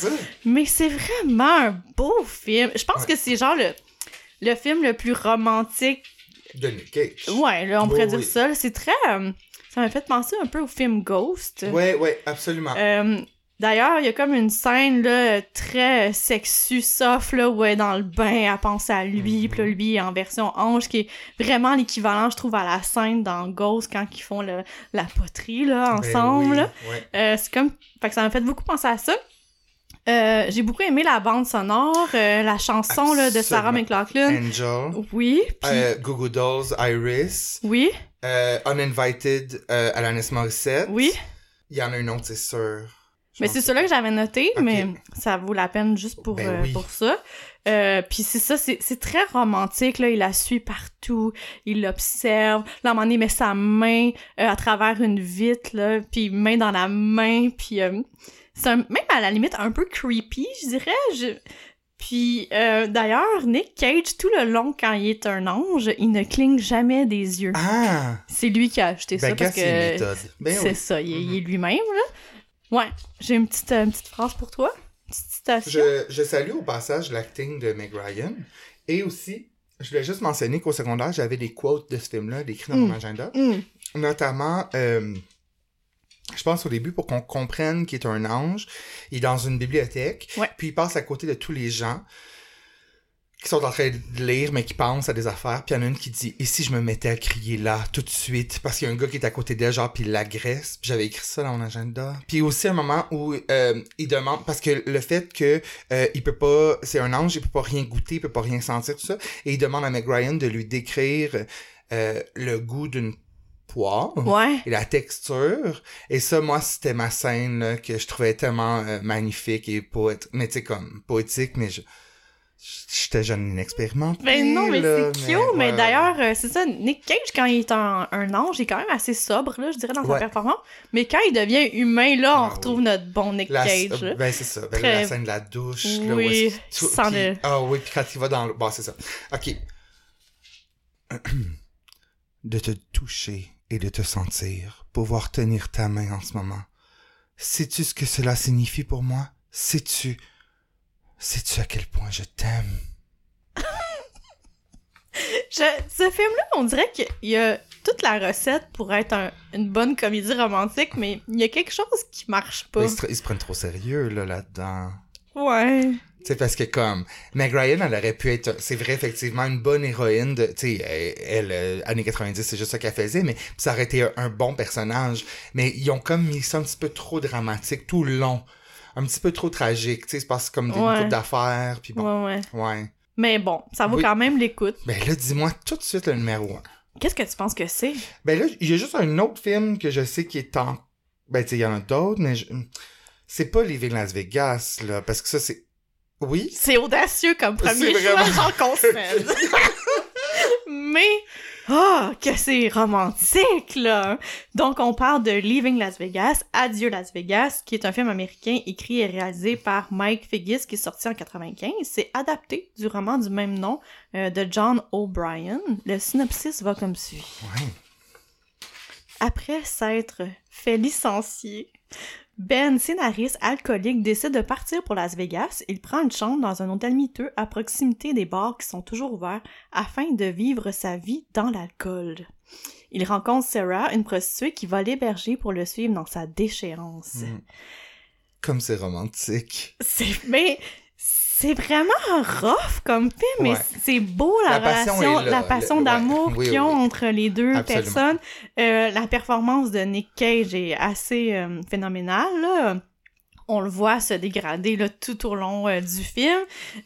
A: Mais c'est vraiment un beau film. Je pense
B: Ouais.
A: que c'est genre le, le film le plus romantique.
B: De Nick Cage.
A: Ouais, là, on pourrait
B: Oui,
A: dire
B: oui.
A: ça. C'est très. euh, ça m'a fait penser un peu au film Ghost.
B: Ouais, ouais, absolument.
A: Euh, D'ailleurs, il y a comme une scène là, très sexu, soft, là, où elle est dans le bain, elle pense à lui,
B: Mhm.
A: puis là, lui en version ange, qui est vraiment l'équivalent, je trouve, à la scène dans Ghost quand ils font le- la poterie là,
B: Ben
A: ensemble.
B: oui, ouais.
A: Euh, c'est comme. Fait que ça m'a fait beaucoup penser à ça. Euh, j'ai beaucoup aimé la bande sonore, euh, la chanson là, de Sarah. McLachlan.
B: Angel.
A: Oui, puis
B: Euh, Goo Goo Dolls, Iris.
A: oui,
B: Euh, Uninvited, Alanis Morissette.
A: oui.
B: Il y en a une autre, c'est sûr. Je
A: Mais c'est celui-là que j'avais noté, mais ça vaut la peine juste pour,
B: Ben oui.
A: pour ça. Euh, puis c'est ça, c'est c'est très romantique, là. Il la suit partout, il l'observe. Là, à un moment donné, il met sa main euh, à travers une vitre, là, puis main dans la main, puis... euh, c'est un- même à la limite un peu creepy, je dirais. Je... Puis euh, d'ailleurs, Nick Cage, tout le long quand il est un ange, il ne cligne jamais des yeux.
B: Ah!
A: C'est lui qui a acheté ça
B: Ben,
A: parce
B: c'est une
A: que.
B: Ben
A: c'est
B: oui.
A: ça, il, est- il est
B: Mhm.
A: lui-même là. Ouais, j'ai une petite, une petite phrase pour toi, une petite citation.
B: Je, je salue au passage l'acting de Meg Ryan. Et aussi, je voulais juste mentionner qu'au secondaire, j'avais des quotes de ce film-là décrits dans
A: Mm.
B: mon agenda.
A: Hmm.
B: Notamment, euh, je pense au début, pour qu'on comprenne qu'il est un ange, il est dans une bibliothèque,
A: Ouais.
B: puis il passe à côté de tous les gens qui sont en train de lire, mais qui pensent à des affaires. Puis il y en a une qui dit « Et si je me mettais à crier là, tout de suite? » Parce qu'il y a un gars qui est à côté d'elle, genre, puis il l'agresse. Puis j'avais écrit ça dans mon agenda. Puis aussi un moment où euh, il demande... Parce que le fait que euh, il peut pas... C'est un ange, il peut pas rien goûter, il peut pas rien sentir, tout ça. Et il demande à Meg Ryan de lui décrire euh, le goût d'une
A: Ouais.
B: et la texture. Et ça, moi, c'était ma scène là, que je trouvais tellement euh, magnifique et poète, mais tu sais, comme poétique, mais je j'étais jeune inexpérimenté.
A: Ben non, mais c'est cute. Mais,
B: ouais.
A: d'ailleurs, euh, c'est ça, Nick Cage, quand il est un, un ange, il est quand même assez sobre, là, je dirais, dans sa
B: Ouais.
A: performance. Mais quand il devient humain, là, on
B: Ah
A: retrouve
B: oui.
A: notre bon Nick
B: La-
A: Cage.
B: ben c'est ça. Ben,
A: Très-
B: La scène de la douche.
A: Oui, le-
B: Ah oui, puis quand il va dans le... Bon, c'est ça. OK. de te toucher et de te sentir, pouvoir tenir ta main en ce moment. Sais-tu ce que cela signifie pour moi? Sais-tu... Sais-tu à quel point je t'aime?
A: Je- ce film-là, on dirait qu'il y a toute la recette pour être un- une bonne comédie romantique, mais il y a quelque chose qui marche pas.
B: Ils se, ils se prennent trop sérieux, là, là-dedans.
A: Ouais.
B: Sais, parce que comme, Meg Ryan, elle aurait pu être, c'est vrai, effectivement, une bonne héroïne de, tu sais, elle, elle, euh, années 90, c'est juste ça qu'elle faisait, mais ça aurait été un, un bon personnage. Mais ils ont comme mis ça un petit peu trop dramatique tout le long. Un petit peu trop tragique, tu sais, c'est parce que comme des
A: Ouais.
B: d'affaires, puis bon.
A: Ouais, ouais.
B: Ouais.
A: Mais bon, ça vaut
B: Oui.
A: quand même l'écoute.
B: Ben là, dis-moi tout de suite le numéro un.
A: Qu'est-ce que tu penses que c'est?
B: Ben là, il y a juste un autre film que je sais qui est en, ben tu sais, il y en a d'autres, mais je- c'est pas Living Las Vegas, là, parce que ça, c'est, oui,
A: C'est audacieux comme premier choix, j'en concède. Mais, oh, que c'est romantique, là! Donc, on parle de Leaving Las Vegas, Adieu Las Vegas, qui est un film américain écrit et réalisé par Mike Figgis, qui est sorti en 95. C'est adapté du roman du même nom euh, de John O'Brien. Le synopsis va comme suit.
B: ouais.
A: Après s'être fait licencier, Ben, scénariste alcoolique, décide de partir pour Las Vegas. Il prend une chambre dans un hôtel miteux à proximité des bars qui sont toujours ouverts afin de vivre sa vie dans l'alcool. Il rencontre Sarah, une prostituée qui va l'héberger pour le suivre dans sa déchéance.
B: Mm. Comme c'est romantique.
A: C'est mais c'est vraiment rough comme film, mais c'est beau la, relation, la passion d'amour
B: ouais. Oui,
A: qu'ils ont
B: oui,
A: entre les deux
B: Absolument.
A: personnes. Euh, la performance de Nick Cage est assez euh, phénoménale. Là. On le voit se dégrader là, tout au long euh, du film.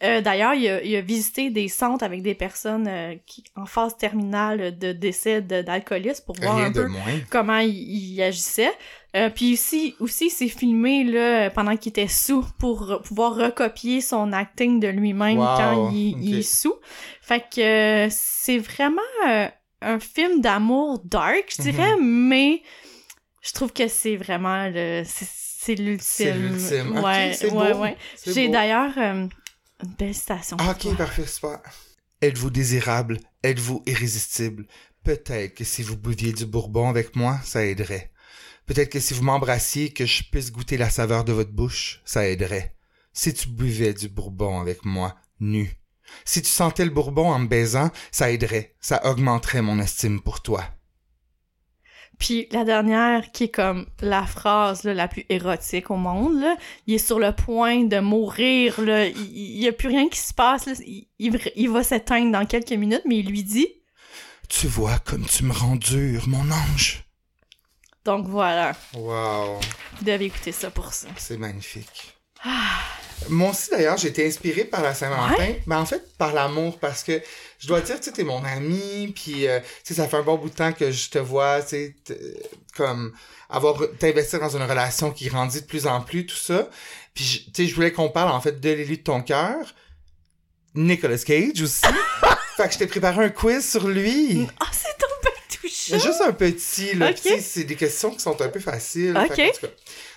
A: Euh, D'ailleurs, il, a- il a visité des centres avec des personnes euh, qui en phase terminale de décès d'alcoolisme pour voir
B: Rien
A: un peu
B: moins.
A: comment il, il agissait. Euh, puis aussi, aussi c'est filmé là, pendant qu'il était sous pour pouvoir recopier son acting de lui-même
B: Wow,
A: quand il, est sous. Fait que euh, c'est vraiment euh, un film d'amour dark, je dirais,
B: Mhm.
A: mais je trouve que c'est vraiment le... c'est- l'ultime.
B: C'est l'ultime.
A: Ouais, ouais,
B: beau.
A: ouais. J'ai d'ailleurs euh, une belle citation.
B: Ah, ok,
A: toi.
B: parfait, super. Êtes-vous désirable? Êtes-vous irrésistible? Peut-être que si vous buviez du bourbon avec moi, ça aiderait. Peut-être que si vous m'embrassiez, que je puisse goûter la saveur de votre bouche, ça aiderait. Si tu buvais du bourbon avec moi, nu. Si tu sentais le bourbon en me baisant, ça aiderait. Ça augmenterait mon estime pour toi.
A: Puis la dernière, qui est comme la phrase là, la plus érotique au monde, là, il est sur le point de mourir, là, il, il y a plus rien qui se passe, là, il, il, il va s'éteindre dans quelques minutes, mais il lui dit,
B: Tu vois comme tu me rends dur, mon ange.
A: Donc voilà,
B: Wow.
A: vous devez écouter ça pour ça.
B: C'est magnifique.
A: Ah,
B: Moi aussi, d'ailleurs, j'ai été inspiré par la Saint-Valentin. Mais en fait, par l'amour, parce que je dois dire, tu sais, t'es mon ami, puis, euh, tu sais, ça fait un bon bout de temps que je te vois, tu sais, comme, avoir, t'investir dans une relation qui grandit de plus en plus, tout ça. Puis, tu sais, je voulais qu'on parle, en fait, de l'élu de ton cœur. Nicolas Cage aussi. fait que je t'ai préparé un quiz sur lui.
A: Ah, c'est touchant.
B: Juste un petit, là. Sais, c'est des questions qui sont un peu faciles.
A: Ok.
B: Fait.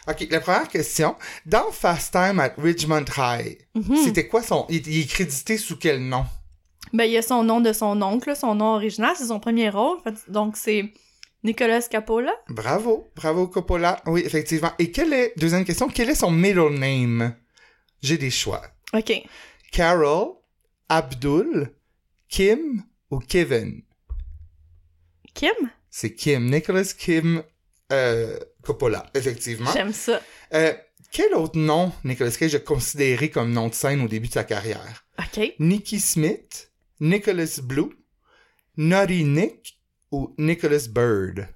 B: OK, la première question. Dans Fast Time at Ridgemont High,
A: Mhm.
B: c'était quoi son... Il, il est crédité sous quel nom?
A: Ben, il y a son nom de son oncle, son nom original, c'est son premier rôle. Donc, c'est Nicolas Capola.
B: Bravo, bravo Coppola. Oui, effectivement. Et quel est, deuxième question, quel est son middle name? J'ai des choix.
A: OK.
B: Carol, Abdul, Kim ou Kevin?
A: Kim?
B: C'est Kim, Nicholas Kim euh, Coppola, effectivement.
A: J'aime ça.
B: Euh, quel autre nom Nicolas Cage a considéré comme nom de scène au début de sa carrière?
A: OK.
B: Nicky Smith, Nicholas Blue, Naughty Nick ou Nicholas Bird?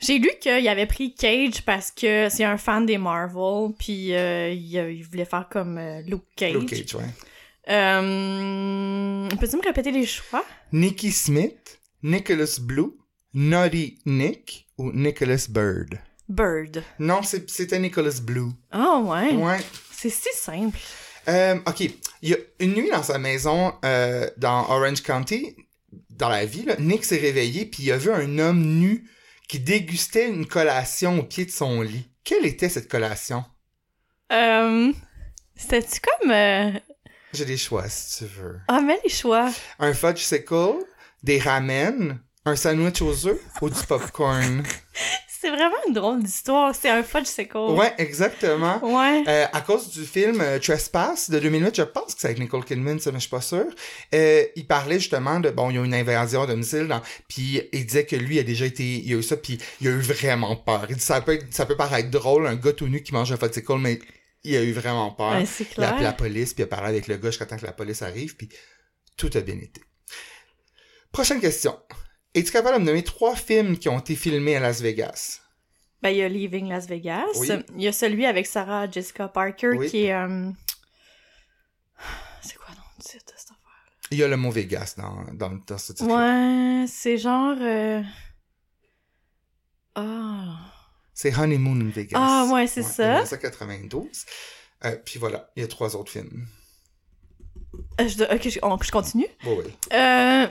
A: J'ai lu qu'il avait pris Cage parce que c'est un fan des Marvel, puis euh, il, euh, il voulait faire comme Luke Cage.
B: Luke Cage, ouais.
A: Euh, Peux-tu me répéter les choix?
B: Nicky Smith, Nicholas Blue, Naughty Nick ou Nicholas Bird?
A: Bird.
B: Non, c'était Nicholas Blue.
A: Ah ouais.
B: Ouais.
A: C'est si simple.
B: Euh, ok. Il y a une nuit dans sa maison euh, dans Orange County, dans la ville, Nick s'est réveillé puis il a vu un homme nu qui dégustait une collation au pied de son lit. Quelle était cette collation?
A: Euh, C'était-tu comme... euh,
B: J'ai des choix si tu veux.
A: Ah, mais les choix.
B: Un fudge sickle, des ramen, un sandwich aux œufs ou du popcorn?
A: C'est vraiment une drôle d'histoire. C'est un fudge sickle.
B: Ouais, exactement.
A: Ouais.
B: Euh, à cause du film euh, Trespass de 2008, je pense que c'est avec Nicole Kidman, ça, mais je suis pas sûr. Euh, il parlait justement de bon, il y a une invasion de missiles, dans, puis il disait que lui a déjà été, il a eu ça, puis il a eu vraiment peur. Il dit ça peut, ça peut paraître drôle, un gars tout nu qui mange un foticle, mais il a eu vraiment peur.
A: Ouais, c'est
B: il a appelé la
A: clair.
B: police, puis il a parlé avec le gars jusqu'à temps que la police arrive, puis tout a bien été. Prochaine question. Es-tu capable de me nommer trois films qui ont été filmés à Las Vegas?
A: Ben, il y a Leaving Las Vegas.
B: Oui.
A: Il y a celui avec Sarah Jessica Parker
B: Oui.
A: qui est... euh, C'est quoi le titre cette affaire?
B: Il y a le mot Vegas dans, dans, dans ce titre.
A: Ouais, c'est genre... euh, Ah...
B: C'est Honeymoon in Vegas.
A: Ah, ouais, c'est ça.
B: 1992. Euh, puis voilà, il y a trois autres films.
A: Euh, je, ok, je, on- je continue?
B: Oui, oui.
A: Euh...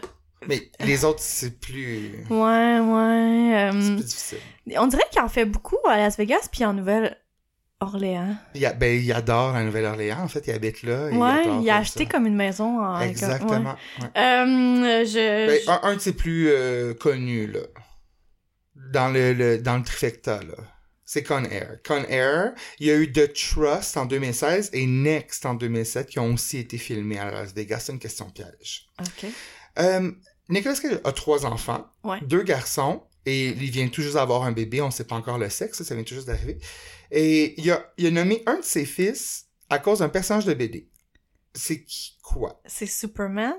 B: Mais les autres, c'est plus...
A: Ouais, ouais...
B: C'est
A: euh,
B: plus difficile.
A: On dirait qu'il en fait beaucoup à Las Vegas puis en Nouvelle-Orléans.
B: Il, a- ben, il adore la Nouvelle-Orléans. En fait, il habite là.
A: Ouais,
B: adore
A: il a acheté
B: ça.
A: comme une maison en...
B: Exactement. ouais.
A: ouais. Euh, je...
B: Ben, un, un de ses plus euh, connus, là. Dans le, le- dans le trifecta, là. C'est Con Air. Con Air, il y a eu The Trust en 2016 et Next en 2007 qui ont aussi été filmés à Las Vegas. C'est une question piège.
A: Ok.
B: Euh, Nicolas Cage a trois enfants,
A: Ouais.
B: deux garçons, et il vient tout juste d'avoir un bébé, on sait pas encore le sexe, ça vient tout juste d'arriver. Et il a, il a nommé un de ses fils à cause d'un personnage de BD. C'est qui, quoi?
A: C'est Superman?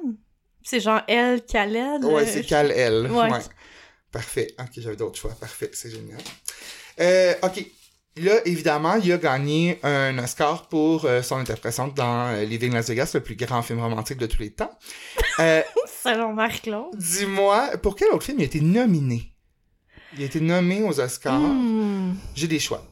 A: C'est genre Elle, Khaled?
B: Ouais,
A: euh,
B: c'est Kal-El.
A: Ouais.
B: Ouais. Parfait. Ok, j'avais d'autres choix. Parfait, c'est génial. Euh, ok. Là, évidemment, il a gagné un Oscar pour euh, son interprétation dans euh, Living Las Vegas, le plus grand film romantique de tous les temps.
A: Selon Marc-Claude.
B: Dis-moi, pour quel autre film il a été nominé? Il a été nommé aux Oscars.
A: Hmm.
B: J'ai des choix.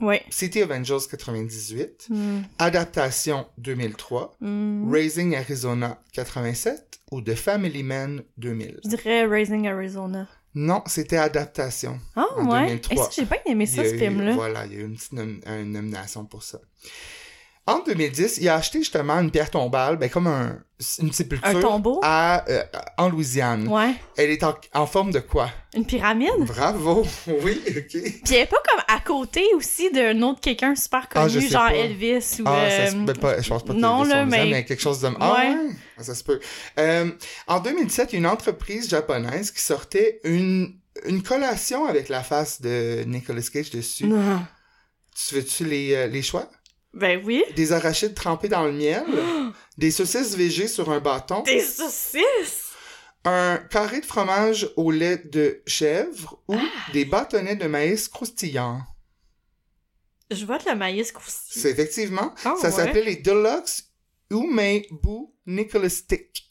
A: Ouais.
B: City of Angels 98,
A: Hmm.
B: Adaptation 2003,
A: Hmm.
B: Raising Arizona 87 ou The Family Man 2000.
A: Je dirais Raising Arizona.
B: Non, c'était Adaptation.
A: Ah,
B: En
A: ouais?
B: 2003.
A: Est-ce que j'ai pas aimé ça, ce film-là?
B: Voilà, il y a eu une petite nom- une nomination pour ça. En 2010, il a acheté justement une pierre tombale, ben comme un, une sépulture
A: Un tombeau?
B: à, euh, en Louisiane.
A: Ouais.
B: Elle est en, en forme de quoi?
A: Une pyramide?
B: Bravo! Oui, ok.
A: Puis elle est pas comme à côté aussi d'un autre quelqu'un super
B: Ah, je
A: connu,
B: sais
A: genre
B: pas.
A: Elvis ou...
B: Ah, ça se
A: euh,
B: ben, pas, je pense pas que
A: non, là,
B: bizarres,
A: mais-
B: quelque chose de... Ah,
A: Ouais.
B: ouais? Ah, Ça se peut. Euh, en 2017, il y a une entreprise japonaise qui sortait une, une collation avec la face de Nicolas Cage dessus.
A: Non.
B: Tu veux-tu les, euh, les choix?
A: Ben oui.
B: Des arachides trempés dans le miel, des saucisses végé sur un bâton,
A: Des saucisses!
B: un carré de fromage au lait de chèvre ou
A: Ah.
B: des bâtonnets de maïs croustillants.
A: Je vote le maïs croustillant.
B: C'est effectivement,
A: Ah,
B: ça
A: ouais.
B: s'appelait les Deluxe Umebu Nicolas Stick.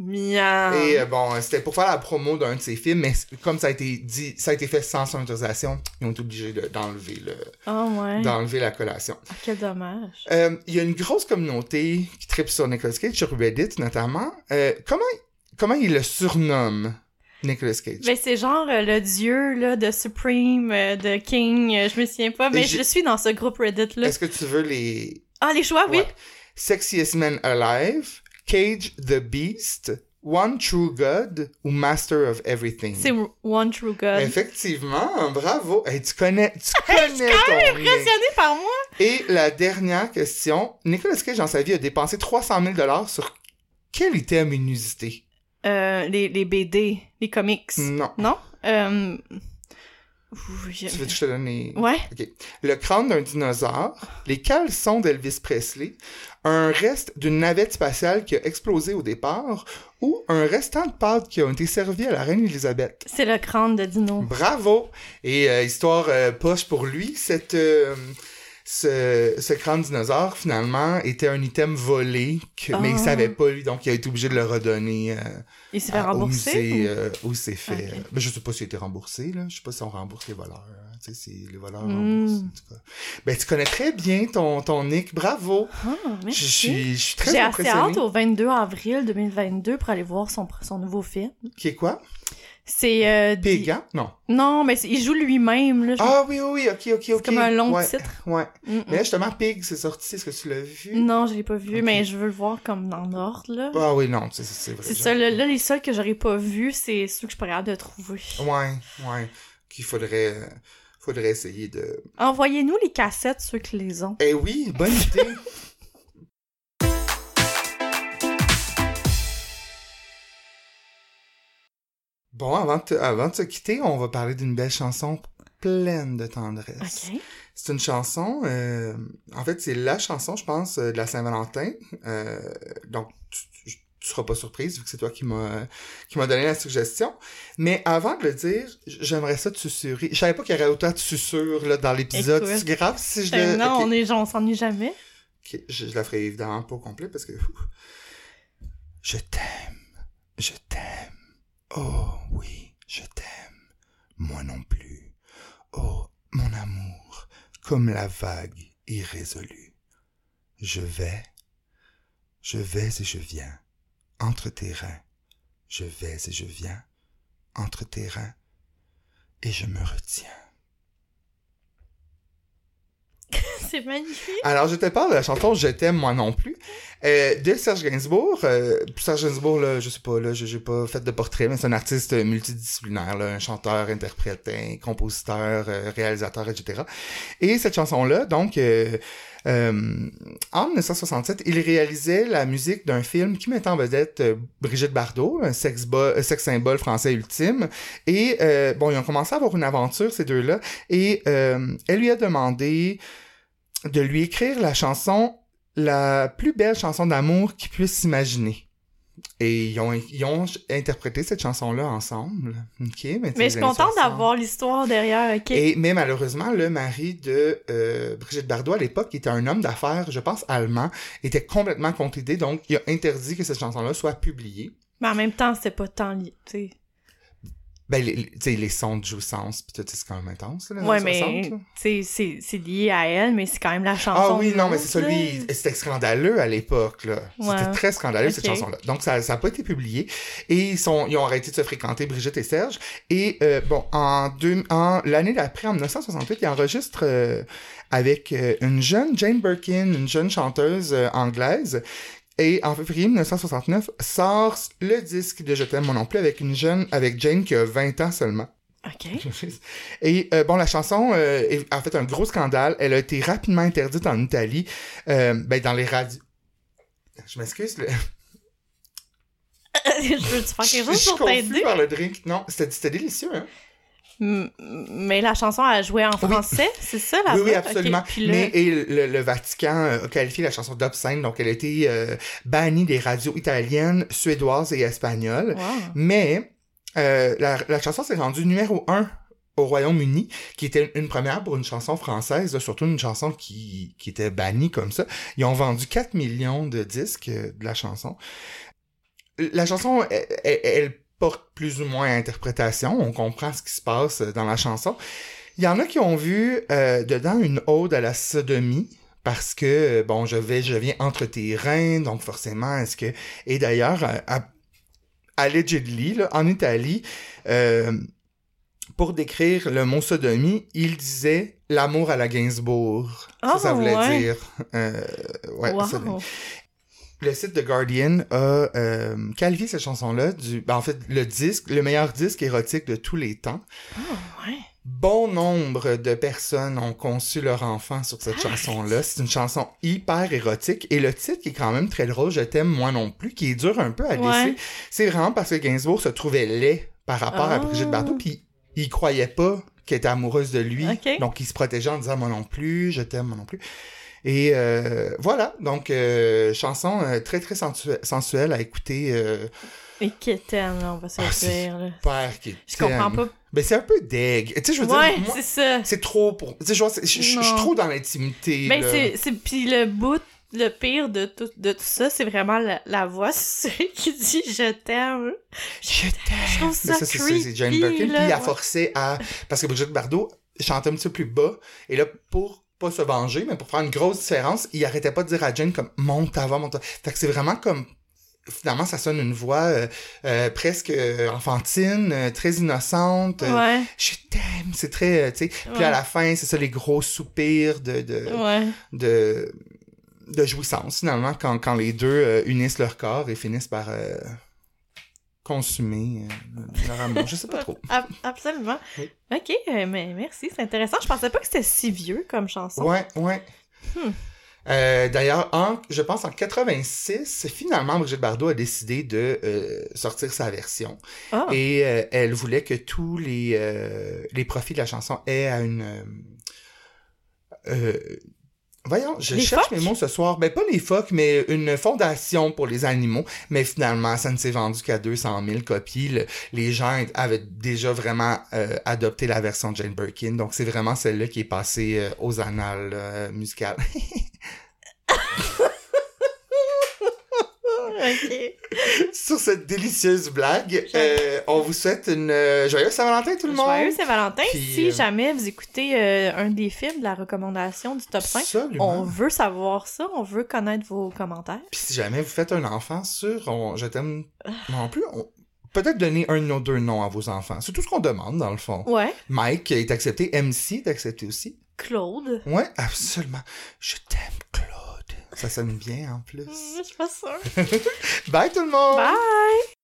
A: Miam.
B: Et euh, bon, euh, c'était pour faire la promo d'un de ses films, mais comme ça a été dit, ça a été fait sans son autorisation, ils ont été obligés de- d'enlever le,
A: Ah ouais.
B: d'enlever la collation.
A: Ah, quel dommage.
B: Euh, Il y a une grosse communauté qui tripe sur Nicolas Cage, sur Reddit notamment. Euh, comment, comment il le surnomme? Nicolas Cage?
A: Ben, c'est genre le dieu là, de Supreme, de King, je me souviens pas, mais je suis dans ce groupe Reddit-là.
B: Est-ce que tu veux les...
A: Ah, les choix, oui.
B: Sexiest Man Alive, Cage the Beast, One True God ou Master of Everything?
A: C'est One True God.
B: Effectivement, bravo. Hey, tu connais, tu
A: Je suis
B: connais
A: quand
B: ton
A: même
B: nez.
A: impressionnée par moi.
B: Et la dernière question, Nicolas Cage dans sa vie a dépensé 300 000 dollars sur quel item inusité?
A: Euh, les, les BD, les comics.
B: Non.
A: Non? Euh...
B: Tu veux que je te donne les...
A: Ouais.
B: Ok. Le crâne d'un dinosaure, les caleçons d'Elvis Presley, un reste d'une navette spatiale qui a explosé au départ, ou un restant de pâte qui a été servi à la reine Elisabeth.
A: C'est le crâne de Dino.
B: Bravo! Et euh, histoire euh, poche pour lui, cette, euh, ce, ce crâne dinosaure, finalement, était un item volé, que, mais il
A: Ah.
B: savait pas, lui, donc il a été obligé de le redonner euh,
A: Il s'est fait
B: à- au
A: rembourser?
B: musée
A: ou-
B: euh, où c'est fait.
A: Ok.
B: euh, ben, je sais pas s'il a été remboursé, là. Je sais pas si on rembourse les voleurs. hein. Tu sais, si les voleurs
A: Mm.
B: remboursent, en tout cas. Ben, tu connais très bien ton, ton Nick. Bravo! Je
A: merci.
B: suis, je suis très
A: J'ai assez hâte au 22 avril 2022 pour aller voir son, son nouveau film.
B: Qui est quoi?
A: C'est... Euh,
B: hein? Non.
A: Non, mais il joue lui-même. Là.
B: Ah oui, oui, oui, ok, ok, ok.
A: c'est comme un long
B: ouais,
A: titre.
B: Ouais.
A: Mm, mm.
B: Mais là, justement, Pig, c'est sorti. Est-ce que tu l'as vu?
A: Non, je l'ai pas vu, mais je veux le voir comme en ordre, là.
B: Ah oui, non, c'est c'est vrai.
A: c'est ça, là, là, les seuls que j'aurais pas vus, c'est ceux que je capable de trouver.
B: Ouais, ouais. Qu'il faudrait, faudrait essayer de.
A: Envoyez-nous les cassettes, ceux qui les ont.
B: Eh oui, bonne idée. Bon, avant de, te- avant de se quitter, on va parler d'une belle chanson pleine de tendresse. C'est une chanson, euh, en fait, c'est la chanson, je pense, euh, de la Saint-Valentin. Euh, donc, tu, tu, seras pas surprise vu que c'est toi qui m'as qui m'a donné la suggestion. Mais avant de le dire, j'aimerais ça te susurrer. Je savais pas qu'il y aurait autant de susurres là, dans l'épisode. C'est grave si je
A: Euh,
B: le...
A: non, on est on s'ennuie jamais.
B: Je, je la ferai évidemment pas au complet parce que... ouf. Je t'aime. Je t'aime. Oh oui, je t'aime. Moi non plus. Oh, mon amour, comme la vague irrésolue. Je vais, je vais et je viens, entre tes reins. Je vais et je viens, entre tes reins. Et je me retiens.
A: C'est magnifique.
B: Alors, je te parle de la chanson Je t'aime, moi non plus, euh, de Serge Gainsbourg. Euh, Serge Gainsbourg, là, je sais pas, là, j'ai pas fait de portrait, mais c'est un artiste multidisciplinaire, un chanteur, interprète, un compositeur, euh, réalisateur, etc. Et cette chanson-là, donc, en 1967, il réalisait la musique d'un film qui mettait en vedette Brigitte Bardot, un sex, sex symbole français ultime. Et, bon, ils ont commencé à avoir une aventure, ces deux-là, et elle lui a demandé de lui écrire la chanson, la plus belle chanson d'amour qu'il puisse s'imaginer. Et ils ont, ils ont interprété cette chanson-là ensemble.
A: Mais je suis contente d'avoir l'histoire derrière?
B: Et, mais malheureusement, le mari de euh, Brigitte Bardot, à l'époque, qui était un homme d'affaires, je pense, allemand, était complètement contre l'idée, donc il a interdit que cette chanson-là soit publiée.
A: Mais en même temps, c'était pas tant lié.
B: Ben, les, les- sons de jouissance, pis tout, c'est quand même intense, là,
A: Ouais, mais,
B: 60, là.
A: tu sais, c'est- lié à elle, mais c'est quand même la chanson.
B: Ah oui, non, mais c'est ça,
A: là.
B: lui, c'était scandaleux à l'époque, là. C'était
A: Ouais.
B: très scandaleux, cette chanson-là. Donc, ça n'a pas été publié. Et ils, sont, ils ont arrêté de se fréquenter, Brigitte et Serge. Et, euh, bon, en, deux, en l'année d'après, en 1968, ils enregistrent euh, avec euh, une jeune Jane Birkin, une jeune chanteuse euh, anglaise. Et en février 1969, sort le disque de Je t'aime moi non plus avec une jeune, avec Jane qui a 20 ans seulement.
A: OK.
B: Et euh, bon, la chanson euh, est- a fait un gros scandale. Elle a été rapidement interdite en Italie, euh, ben, dans les radios. Je m'excuse. Le...
A: je veux-tu faire quelque chose pour t'aider?
B: par le drink. Non, c'était c'était délicieux. Hein?
A: Mais la chanson a joué en français, c'est ça la
B: oui, oui, absolument.
A: Là-
B: Mais et le, le Vatican euh, a qualifié la chanson d'obscène, donc elle a été euh, bannie des radios italiennes, suédoises et espagnoles.
A: Wow.
B: Mais euh, la, la chanson s'est rendue numéro un au Royaume-Uni, qui était une première pour une chanson française, surtout une chanson qui, qui était bannie comme ça. Ils ont vendu 4 millions de disques euh, de la chanson. La chanson, elle- elle porte plus ou moins à interprétation. On comprend ce qui se passe dans la chanson. Il y en a qui ont vu euh, dedans une ode à la sodomie. Parce que, bon, je vais, je viens entre tes reins, donc forcément, est-ce que... Et d'ailleurs, à- allegedly, là, en Italie, euh, pour décrire le mot sodomie, il disait l'amour à la Gainsbourg. ça, ça
A: Oh,
B: voulait
A: ouais.
B: dire. euh, ouais,
A: wow.
B: Le site de Guardian a euh, qualifié cette chanson-là du. Ben, en fait, le disque, le meilleur disque érotique de tous les temps.
A: Oh, ouais.
B: Bon nombre de personnes ont conçu leur enfant sur cette chanson-là. C'est une chanson hyper érotique. Et le titre qui est quand même très drôle, Je t'aime moi non plus, qui est dur un peu à
A: Ouais.
B: laisser. C'est vraiment parce que Gainsbourg se trouvait laid par rapport à
A: Ah.
B: Brigitte Bardot, puis il croyait pas qu'elle était amoureuse de lui. Donc il se protégeait en disant moi non plus, je t'aime moi non plus. Et euh, voilà, donc euh, chanson euh, très très sensu- sensuelle à écouter. Euh,
A: Et là, on va se
B: Ah,
A: dire,
B: qui
A: Je comprends pas.
B: Ben c'est un peu deg. Tu sais, je veux
A: Ouais,
B: dire,
A: c'est ça.
B: c'est trop pour. Tu sais, je je je- je suis trop dans l'intimité.
A: Ben, c'est, c'est, pis le bout, le pire de tout, de tout ça, c'est vraiment la, la voix, qui dit je t'aime.
B: Je Mais
A: ça,
B: ça, c'est ça,
A: creepy,
B: c'est Jane Birkin. Puis il a forcé à. Parce que Brigitte Bardot chantait un petit peu plus bas. Et là, pour pas se venger, mais pour faire une grosse différence, il arrêtait pas de dire à Jane comme monte voix, monte ta Fait que c'est vraiment comme. Finalement, ça sonne une voix euh, euh, presque euh, enfantine, euh, très innocente. euh,
A: Ouais,
B: Je t'aime. C'est très. tu sais. Puis
A: Ouais.
B: à la fin, c'est ça, les gros soupirs de. de
A: ouais.
B: de, de jouissance, finalement, quand, quand les deux unissent leur corps et finissent par consumer euh, leur amour. Je sais pas trop.
A: Ab- absolument.
B: Oui.
A: Ok, euh, mais merci, c'est intéressant. Je pensais pas que c'était si vieux comme chanson.
B: Ouais, ouais.
A: Hmm.
B: Euh, D'ailleurs, je pense en 86, finalement, Brigitte Bardot a décidé de euh, sortir sa version.
A: Ah,
B: Et euh, elle voulait que tous les, les profits de la chanson aient à une... voyons, je
A: Les
B: cherche mes mots ce soir. Ben, pas les phoques, mais une fondation pour les animaux. Mais finalement, ça ne s'est vendu qu'à 200 000 copies. Le- les gens avaient déjà vraiment euh, adopté la version de Jane Birkin. Donc, c'est vraiment celle-là qui est passée euh, aux annales euh, musicales. Sur cette délicieuse blague, euh, on vous souhaite une euh, joyeuse Saint-Valentin, tout le monde!
A: Joyeux Saint-Valentin. Si
B: euh,
A: jamais vous écoutez euh, un des films de la recommandation du top 5,
B: Absolument.
A: on veut savoir ça, on veut connaître vos commentaires.
B: Puis si jamais vous faites un enfant sur on- Je t'aime non plus, on- peut-être donner un ou deux noms à vos enfants. C'est tout ce qu'on demande, dans le fond.
A: Ouais,
B: Mike est accepté, MC est accepté aussi.
A: Claude.
B: Ouais, absolument. Je t'aime, Claude. Ça sonne bien, en plus.
A: Je suis pas sûre.
B: Bye, tout le monde!
A: Bye!